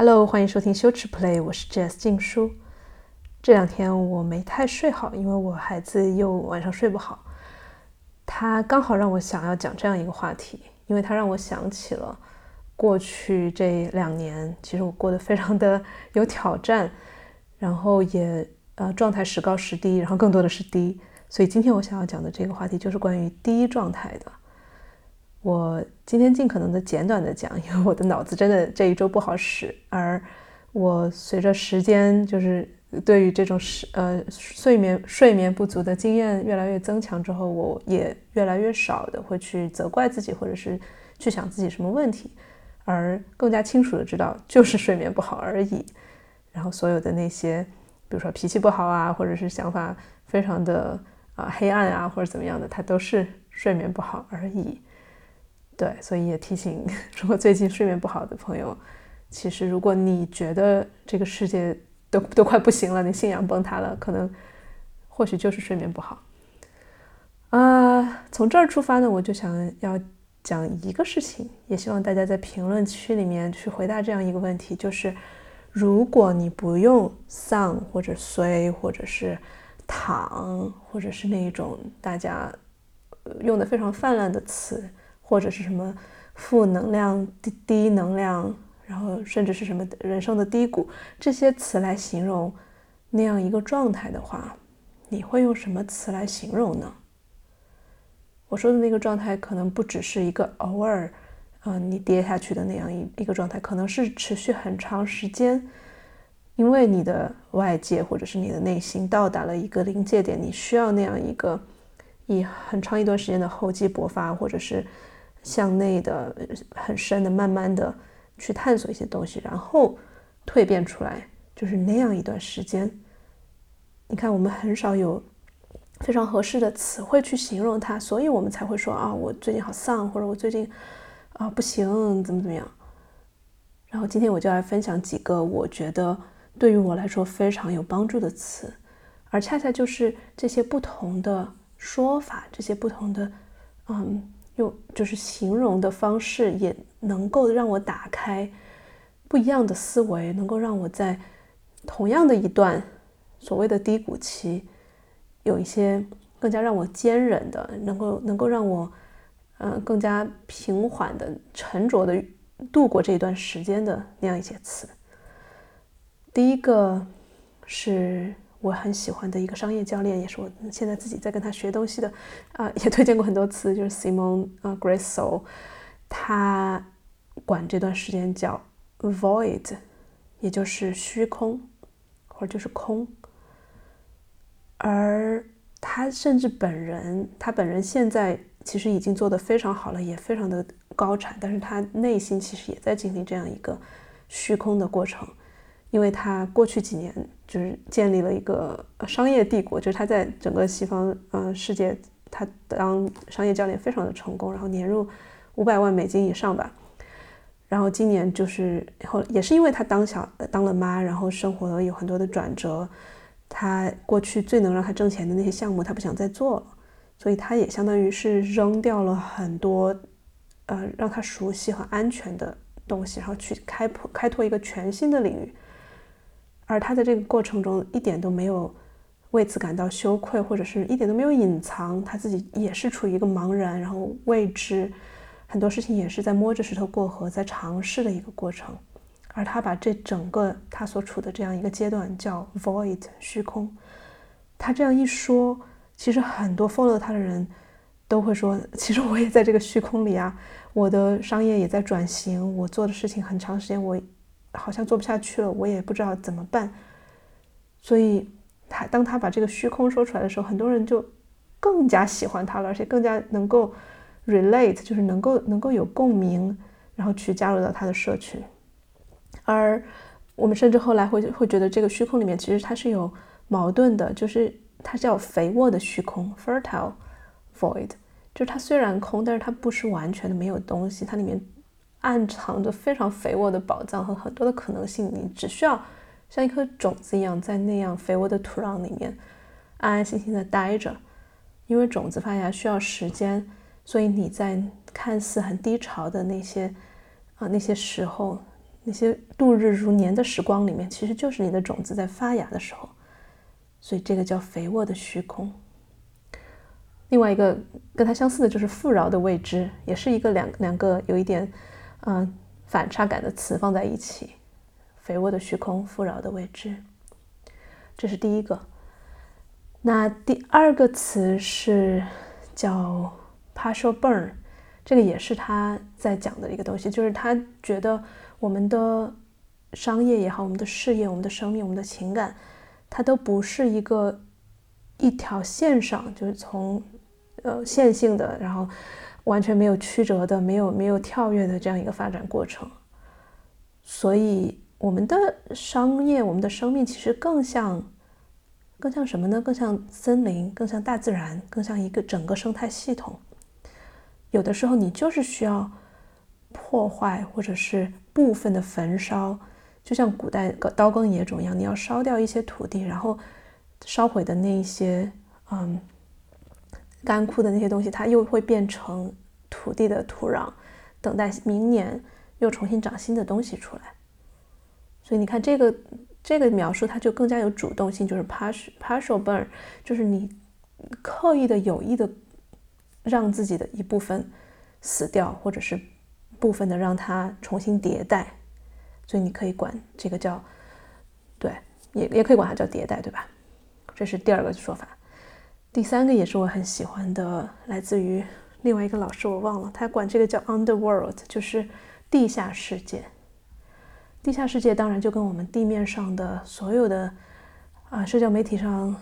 Hello，欢迎收听羞耻 Play，我是 Jess 静书。这两天我没太睡好，因为我孩子又晚上睡不好。他刚好让我想要讲这样一个话题，因为他让我想起了过去这两年，其实我过得非常的有挑战，然后也呃状态时高时低，然后更多的是低。所以今天我想要讲的这个话题就是关于低状态的。我今天尽可能的简短的讲，因为我的脑子真的这一周不好使，而我随着时间就是对于这种睡呃睡眠睡眠不足的经验越来越增强之后，我也越来越少的会去责怪自己，或者是去想自己什么问题，而更加清楚的知道就是睡眠不好而已。然后所有的那些，比如说脾气不好啊，或者是想法非常的啊黑暗啊，或者怎么样的，它都是睡眠不好而已。对，所以也提醒，如果最近睡眠不好的朋友，其实如果你觉得这个世界都都快不行了，你信仰崩塌了，可能或许就是睡眠不好。啊，从这儿出发呢，我就想要讲一个事情，也希望大家在评论区里面去回答这样一个问题，就是如果你不用丧或者衰或者是躺或者是那一种大家用的非常泛滥的词。或者是什么负能量、低低能量，然后甚至是什么人生的低谷这些词来形容那样一个状态的话，你会用什么词来形容呢？我说的那个状态可能不只是一个偶尔，嗯，你跌下去的那样一一个状态，可能是持续很长时间，因为你的外界或者是你的内心到达了一个临界点，你需要那样一个以很长一段时间的厚积薄发，或者是。向内的很深的，慢慢的去探索一些东西，然后蜕变出来，就是那样一段时间。你看，我们很少有非常合适的词汇去形容它，所以我们才会说啊，我最近好丧，或者我最近啊不行，怎么怎么样。然后今天我就来分享几个我觉得对于我来说非常有帮助的词，而恰恰就是这些不同的说法，这些不同的嗯。用就是形容的方式，也能够让我打开不一样的思维，能够让我在同样的一段所谓的低谷期，有一些更加让我坚韧的，能够能够让我嗯更加平缓的、沉着的度过这一段时间的那样一些词。第一个是。我很喜欢的一个商业教练，也是我现在自己在跟他学东西的，啊，也推荐过很多次，就是 Simon 啊 Grasso，他管这段时间叫 void，也就是虚空，或者就是空。而他甚至本人，他本人现在其实已经做得非常好了，也非常的高产，但是他内心其实也在经历这样一个虚空的过程。因为他过去几年就是建立了一个商业帝国，就是他在整个西方呃世界，他当商业教练非常的成功，然后年入五百万美金以上吧。然后今年就是后也是因为他当小当了妈，然后生活有很多的转折，他过去最能让他挣钱的那些项目他不想再做了，所以他也相当于是扔掉了很多呃让他熟悉和安全的东西，然后去开拓开拓一个全新的领域。而他在这个过程中一点都没有为此感到羞愧，或者是一点都没有隐藏，他自己也是处于一个茫然，然后未知，很多事情也是在摸着石头过河，在尝试的一个过程。而他把这整个他所处的这样一个阶段叫 void 虚空。他这样一说，其实很多 follow 他的人都会说，其实我也在这个虚空里啊，我的商业也在转型，我做的事情很长时间我。好像做不下去了，我也不知道怎么办。所以，他当他把这个虚空说出来的时候，很多人就更加喜欢他了，而且更加能够 relate，就是能够能够有共鸣，然后去加入到他的社群。而我们甚至后来会会觉得，这个虚空里面其实它是有矛盾的，就是它叫肥沃的虚空 （fertile void），就是它虽然空，但是它不是完全的没有东西，它里面。暗藏着非常肥沃的宝藏和很多的可能性，你只需要像一颗种子一样，在那样肥沃的土壤里面安安心心的待着。因为种子发芽需要时间，所以你在看似很低潮的那些啊那些时候，那些度日如年的时光里面，其实就是你的种子在发芽的时候。所以这个叫肥沃的虚空。另外一个跟它相似的就是富饶的未知，也是一个两两个有一点嗯反差感的词放在一起。肥沃的虚空，富饶的未知，这是第一个。那第二个词是叫 partial burn，这个也是他在讲的一个东西，就是他觉得我们的商业也好，我们的事业、我们的生命、我们的情感，它都不是一个一条线上，就是从呃线性的，然后完全没有曲折的、没有没有跳跃的这样一个发展过程，所以。我们的商业，我们的生命其实更像，更像什么呢？更像森林，更像大自然，更像一个整个生态系统。有的时候，你就是需要破坏，或者是部分的焚烧，就像古代刀耕野种一样，你要烧掉一些土地，然后烧毁的那一些，嗯，干枯的那些东西，它又会变成土地的土壤，等待明年又重新长新的东西出来。所以你看这个这个描述，它就更加有主动性，就是 partial partial burn，就是你刻意的、有意的让自己的一部分死掉，或者是部分的让它重新迭代。所以你可以管这个叫对，也也可以管它叫迭代，对吧？这是第二个说法。第三个也是我很喜欢的，来自于另外一个老师，我忘了，他管这个叫 underworld，就是地下世界。地下世界当然就跟我们地面上的所有的啊社交媒体上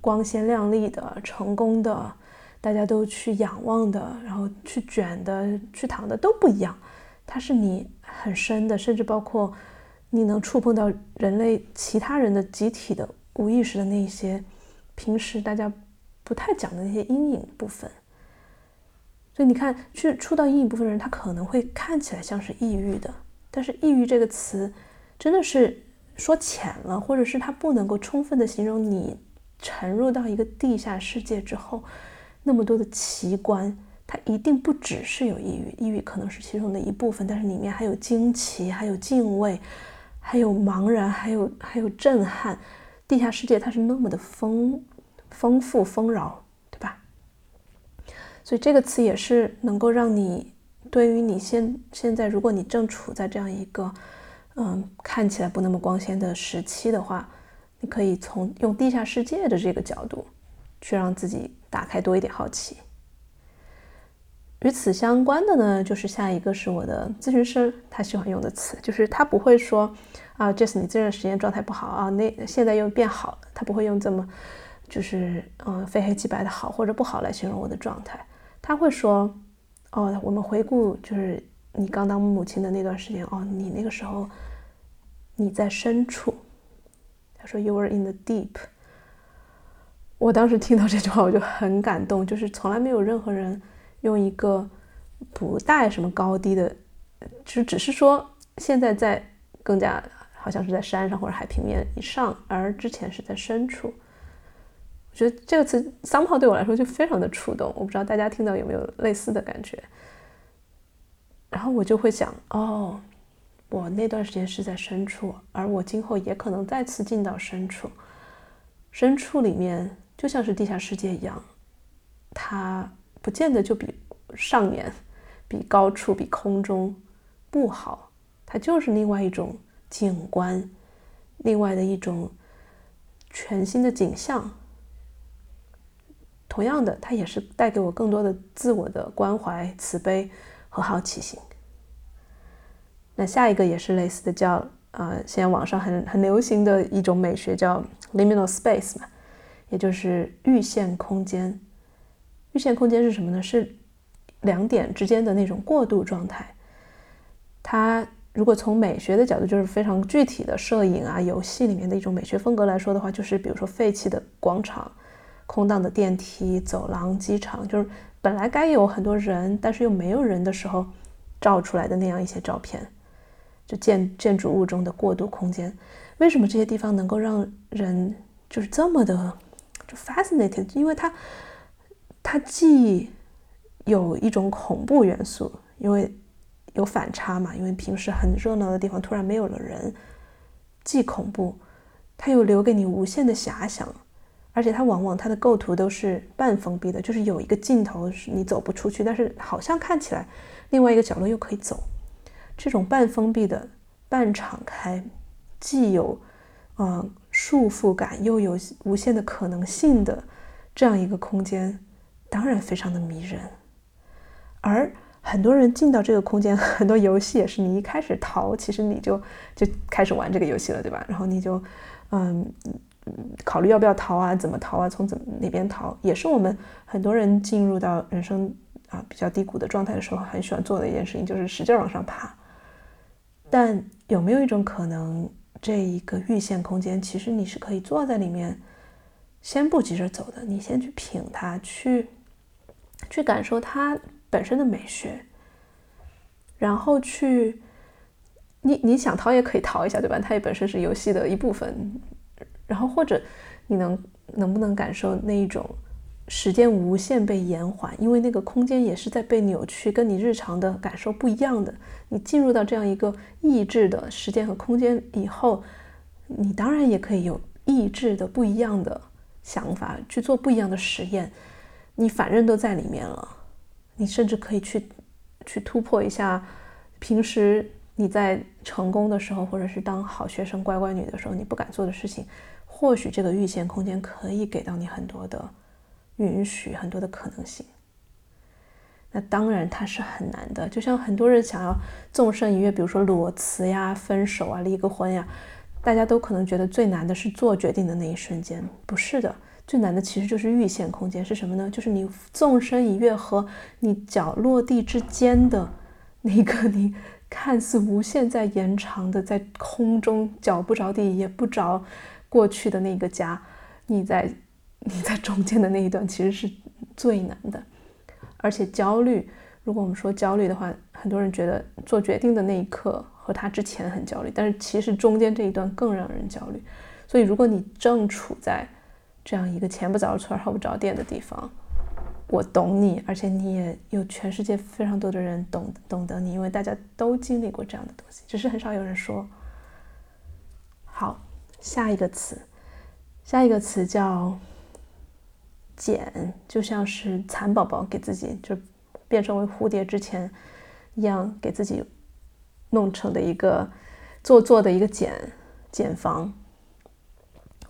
光鲜亮丽的、成功的，大家都去仰望的，然后去卷的、去躺的都不一样。它是你很深的，甚至包括你能触碰到人类其他人的集体的无意识的那些平时大家不太讲的那些阴影部分。所以你看，去触到阴影部分的人，他可能会看起来像是抑郁的。但是“抑郁”这个词，真的是说浅了，或者是它不能够充分的形容你沉入到一个地下世界之后，那么多的奇观，它一定不只是有抑郁，抑郁可能是其中的一部分，但是里面还有惊奇，还有敬畏，还有茫然，还有还有震撼。地下世界它是那么的丰丰富丰饶，对吧？所以这个词也是能够让你。对于你现现在，如果你正处在这样一个，嗯，看起来不那么光鲜的时期的话，你可以从用地下世界的这个角度，去让自己打开多一点好奇。与此相关的呢，就是下一个是我的咨询师他喜欢用的词，就是他不会说啊，Jess 你这段时间状态不好啊，那现在又变好了，他不会用这么就是嗯非黑即白的好或者不好来形容我的状态，他会说。哦，我们回顾就是你刚当母亲的那段时间哦，你那个时候你在深处。他说 “You were in the deep”。我当时听到这句话我就很感动，就是从来没有任何人用一个不带什么高低的，就只是说现在在更加好像是在山上或者海平面以上，而之前是在深处。我觉得这个词 somehow 对我来说就非常的触动，我不知道大家听到有没有类似的感觉。然后我就会想，哦，我那段时间是在深处，而我今后也可能再次进到深处。深处里面就像是地下世界一样，它不见得就比上面、比高处、比空中不好，它就是另外一种景观，另外的一种全新的景象。同样的，它也是带给我更多的自我的关怀、慈悲和好奇心。那下一个也是类似的，叫啊，现在网上很很流行的一种美学叫 liminal space 嘛，也就是阈限空间。阈限空间是什么呢？是两点之间的那种过渡状态。它如果从美学的角度，就是非常具体的摄影啊、游戏里面的一种美学风格来说的话，就是比如说废弃的广场。空荡的电梯、走廊、机场，就是本来该有很多人，但是又没有人的时候，照出来的那样一些照片，就建建筑物中的过渡空间。为什么这些地方能够让人就是这么的就 fascinated？因为它它既有一种恐怖元素，因为有反差嘛，因为平时很热闹的地方突然没有了人，既恐怖，它又留给你无限的遐想，而且它往往它的构图都是半封闭的，就是有一个镜头是你走不出去，但是好像看起来另外一个角落又可以走。这种半封闭的、半敞开，既有嗯束缚感，又有无限的可能性的这样一个空间，当然非常的迷人。而很多人进到这个空间，很多游戏也是你一开始逃，其实你就就开始玩这个游戏了，对吧？然后你就嗯考虑要不要逃啊，怎么逃啊，从怎么哪边逃，也是我们很多人进入到人生啊比较低谷的状态的时候，很喜欢做的一件事情，就是使劲往上爬。但有没有一种可能，这一个预线空间，其实你是可以坐在里面，先不急着走的，你先去品它，去去感受它。本身的美学，然后去，你你想逃也可以逃一下，对吧？它也本身是游戏的一部分。然后或者你能能不能感受那一种时间无限被延缓，因为那个空间也是在被扭曲，跟你日常的感受不一样的。你进入到这样一个意志的时间和空间以后，你当然也可以有意志的不一样的想法，去做不一样的实验。你反正都在里面了。你甚至可以去去突破一下平时你在成功的时候，或者是当好学生、乖乖女的时候，你不敢做的事情。或许这个预线空间可以给到你很多的允许，很多的可能性。那当然它是很难的，就像很多人想要纵身一跃，比如说裸辞呀、分手啊、离个婚呀，大家都可能觉得最难的是做决定的那一瞬间，不是的。最难的其实就是预线空间是什么呢？就是你纵身一跃和你脚落地之间的那个你看似无限在延长的，在空中脚不着地也不着过去的那个家，你在 你在中间的那一段其实是最难的。而且焦虑，如果我们说焦虑的话，很多人觉得做决定的那一刻和他之前很焦虑，但是其实中间这一段更让人焦虑。所以如果你正处在这样一个前不着村后不着店的地方，我懂你，而且你也有全世界非常多的人懂懂得你，因为大家都经历过这样的东西，只是很少有人说。好，下一个词，下一个词叫“茧”，就像是蚕宝宝给自己就变成为蝴蝶之前一样，给自己弄成的一个做作的一个茧茧房。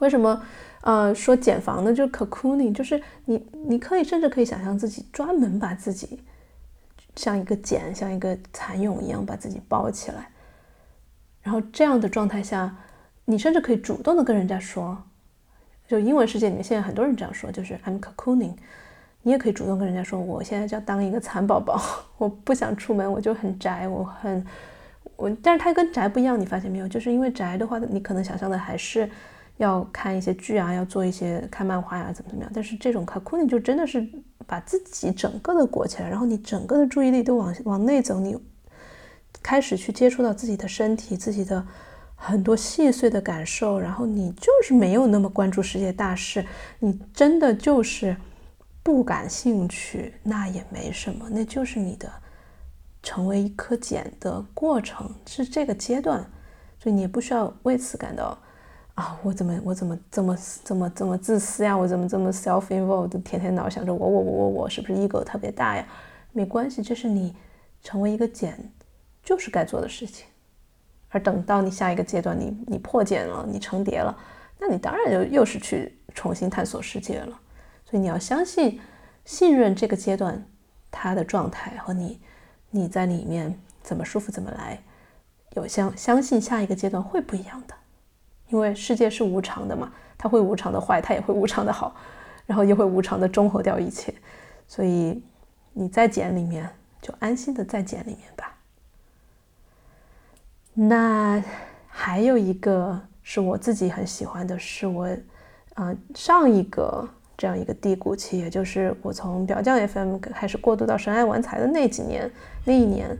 为什么？呃，说茧房呢，就是 cocooning，就是你，你可以甚至可以想象自己专门把自己像一个茧，像一个蚕蛹一样把自己包起来，然后这样的状态下，你甚至可以主动的跟人家说，就英文世界里面现在很多人这样说，就是 I'm cocooning，你也可以主动跟人家说，我现在就要当一个蚕宝宝，我不想出门，我就很宅，我很我，但是它跟宅不一样，你发现没有？就是因为宅的话，你可能想象的还是。要看一些剧啊，要做一些看漫画呀，怎么怎么样？但是这种 cocooning 就真的是把自己整个的裹起来，然后你整个的注意力都往往内走，你开始去接触到自己的身体，自己的很多细碎的感受，然后你就是没有那么关注世界大事，你真的就是不感兴趣，那也没什么，那就是你的成为一颗茧的过程，是这个阶段，所以你也不需要为此感到。啊，我怎么我怎么这么这么这么自私呀？我怎么这么 self-involved？天天老想着我我我我我是不是 ego 特别大呀？没关系，这是你成为一个茧就是该做的事情。而等到你下一个阶段，你你破茧了，你成蝶了，那你当然就又是去重新探索世界了。所以你要相信、信任这个阶段它的状态和你你在里面怎么舒服怎么来，有相相信下一个阶段会不一样的。因为世界是无常的嘛，它会无常的坏，它也会无常的好，然后也会无常的中和掉一切。所以你在茧里面，就安心的在茧里面吧。那还有一个是我自己很喜欢的，是我啊上一个这样一个低谷期，也就是我从表匠 FM 开始过渡到神爱玩财的那几年，那一年。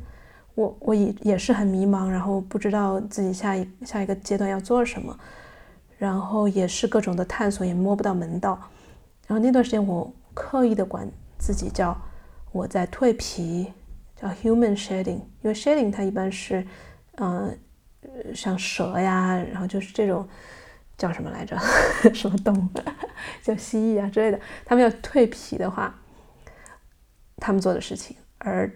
我我也也是很迷茫，然后不知道自己下一下一个阶段要做什么，然后也是各种的探索，也摸不到门道。然后那段时间，我刻意的管自己叫我在蜕皮，叫 human shedding，因为 shedding 它一般是，嗯，像蛇呀，然后就是这种叫什么来着？什么动物？叫蜥蜴啊之类的，他们要蜕皮的话，他们做的事情。而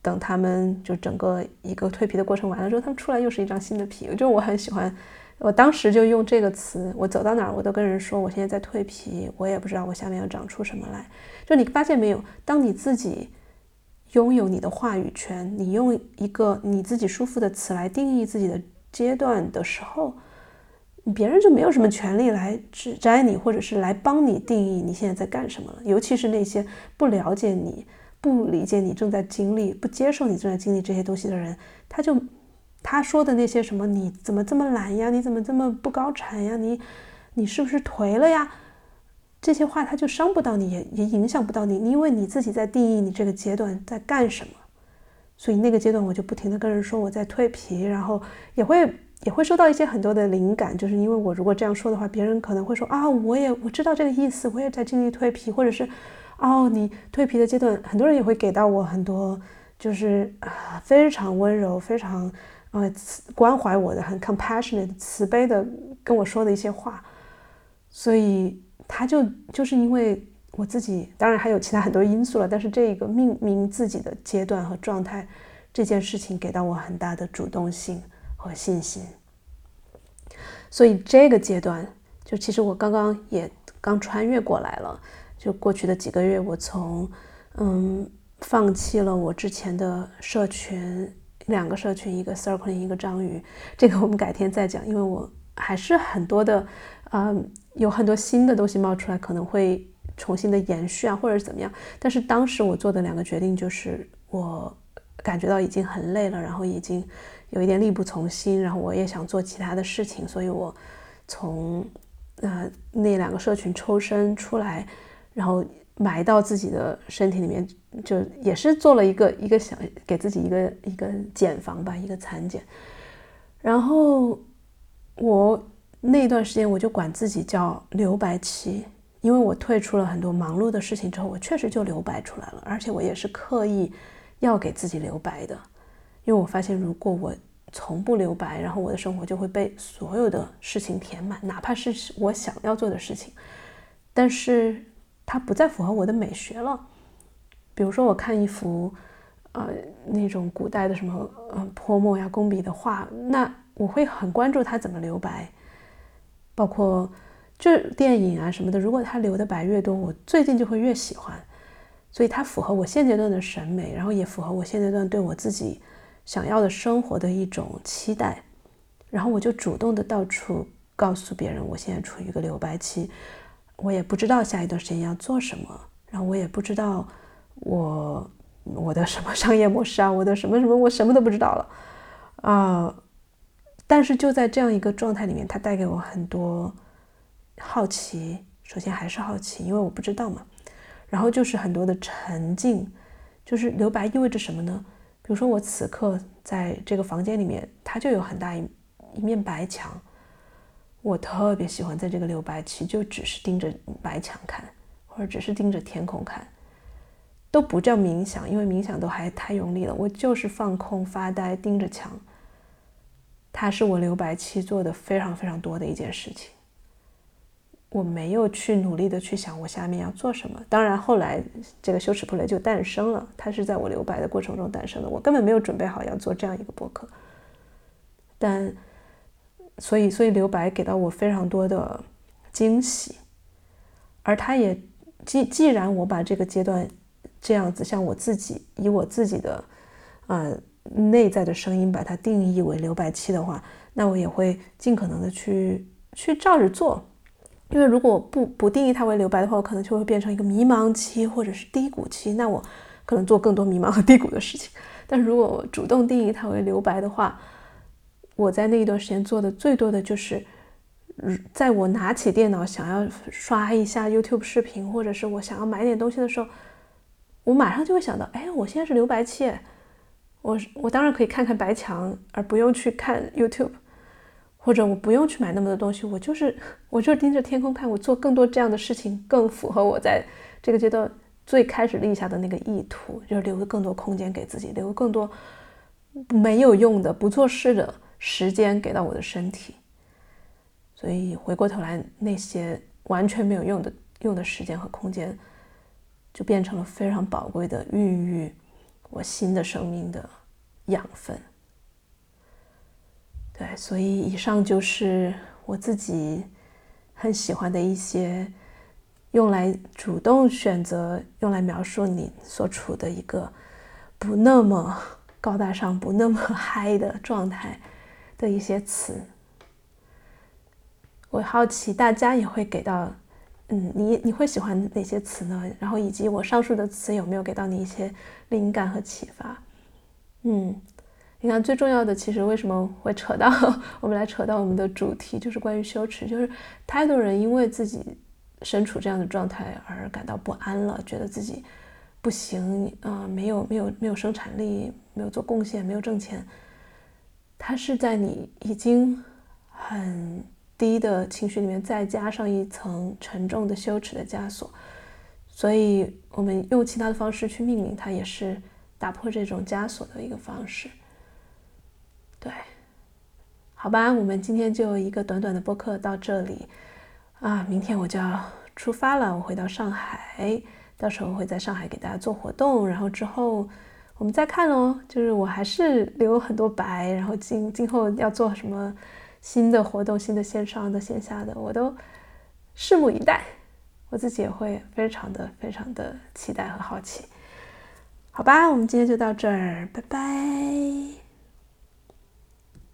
等他们就整个一个蜕皮的过程完了之后，他们出来又是一张新的皮。就我很喜欢，我当时就用这个词，我走到哪儿我都跟人说，我现在在蜕皮，我也不知道我下面要长出什么来。就你发现没有，当你自己。拥有你的话语权，你用一个你自己舒服的词来定义自己的阶段的时候，别人就没有什么权利来指摘你，或者是来帮你定义你现在在干什么了。尤其是那些不了解你、不理解你正在经历、不接受你正在经历这些东西的人，他就他说的那些什么，你怎么这么懒呀？你怎么这么不高产呀？你你是不是颓了呀？这些话他就伤不到你，也也影响不到你，因为你自己在定义你这个阶段在干什么。所以那个阶段我就不停的跟人说我在蜕皮，然后也会也会收到一些很多的灵感，就是因为我如果这样说的话，别人可能会说啊，我也我知道这个意思，我也在经历蜕皮，或者是哦，你蜕皮的阶段，很多人也会给到我很多就是啊非常温柔、非常呃关怀我的、很 compassionate 慈悲的跟我说的一些话，所以。他就就是因为我自己，当然还有其他很多因素了，但是这个命名自己的阶段和状态这件事情，给到我很大的主动性和信心。所以这个阶段，就其实我刚刚也刚穿越过来了。就过去的几个月，我从嗯放弃了我之前的社群，两个社群，一个 circle，一个章鱼，这个我们改天再讲，因为我还是很多的，嗯。有很多新的东西冒出来，可能会重新的延续啊，或者是怎么样。但是当时我做的两个决定就是，我感觉到已经很累了，然后已经有一点力不从心，然后我也想做其他的事情，所以我从呃那两个社群抽身出来，然后埋到自己的身体里面，就也是做了一个一个想给自己一个一个减房吧，一个产检。然后我。那段时间我就管自己叫留白期，因为我退出了很多忙碌的事情之后，我确实就留白出来了，而且我也是刻意要给自己留白的，因为我发现如果我从不留白，然后我的生活就会被所有的事情填满，哪怕是我想要做的事情，但是它不再符合我的美学了。比如说我看一幅，呃，那种古代的什么，嗯，泼墨呀、工笔的画，那我会很关注它怎么留白。包括就电影啊什么的，如果他留的白越多，我最近就会越喜欢，所以它符合我现阶段的审美，然后也符合我现阶段对我自己想要的生活的一种期待，然后我就主动的到处告诉别人，我现在处于一个留白期，我也不知道下一段时间要做什么，然后我也不知道我我的什么商业模式啊，我的什么什么，我什么都不知道了啊。但是就在这样一个状态里面，它带给我很多好奇。首先还是好奇，因为我不知道嘛。然后就是很多的沉静，就是留白意味着什么呢？比如说我此刻在这个房间里面，它就有很大一一面白墙。我特别喜欢在这个留白期，就只是盯着白墙看，或者只是盯着天空看，都不叫冥想，因为冥想都还太用力了。我就是放空发呆，盯着墙。它是我留白期做的非常非常多的一件事情。我没有去努力的去想我下面要做什么。当然后来这个羞耻 play 就诞生了，它是在我留白的过程中诞生的。我根本没有准备好要做这样一个博客。但所以所以留白给到我非常多的惊喜，而它也既既然我把这个阶段这样子像我自己以我自己的啊。内在的声音把它定义为留白期的话，那我也会尽可能的去去照着做，因为如果不不定义它为留白的话，我可能就会变成一个迷茫期或者是低谷期，那我可能做更多迷茫和低谷的事情。但如果我主动定义它为留白的话，我在那一段时间做的最多的就是，在我拿起电脑想要刷一下 YouTube 视频，或者是我想要买点东西的时候，我马上就会想到，哎，我现在是留白期。我我当然可以看看白墙，而不用去看 YouTube，或者我不用去买那么多东西，我就是我就盯着天空看，我做更多这样的事情更符合我在这个阶段最开始立下的那个意图，就是留更多空间给自己，留更多没有用的、不做事的时间给到我的身体。所以回过头来，那些完全没有用的用的时间和空间，就变成了非常宝贵的孕育我新的生命的养分。对，所以以上就是我自己很喜欢的一些。用来主动选择，用来描述你所处的一个不那么高大上、不那么 嗨的状态的一些词。我好奇大家也会给到，嗯，你你会喜欢哪些词呢？然后以及我上述的词有没有给到你一些灵感和启发？嗯，你看最重要的，其实为什么会扯到我们来扯到我们的主题，就是关于羞耻，就是太多人因为自己。身处这样的状态而感到不安了，觉得自己不行啊，没有没有没有生产力，没有做贡献，没有挣钱。它是在你已经很低的情绪里面再加上一层沉重的羞耻的枷锁，所以我们用其他的方式去命名它，也是打破这种枷锁的一个方式。对，好吧，我们今天就一个短短的播客到这里。啊，明天我就要出发了，我回到上海，到时候会在上海给大家做活动，然后之后我们再看喽。就是我还是留很多白，然后今今后要做什么新的活动，新的线上的、线下的，我都拭目以待。我自己也会非常的、非常的期待和好奇。好吧，我们今天就到这儿，拜拜。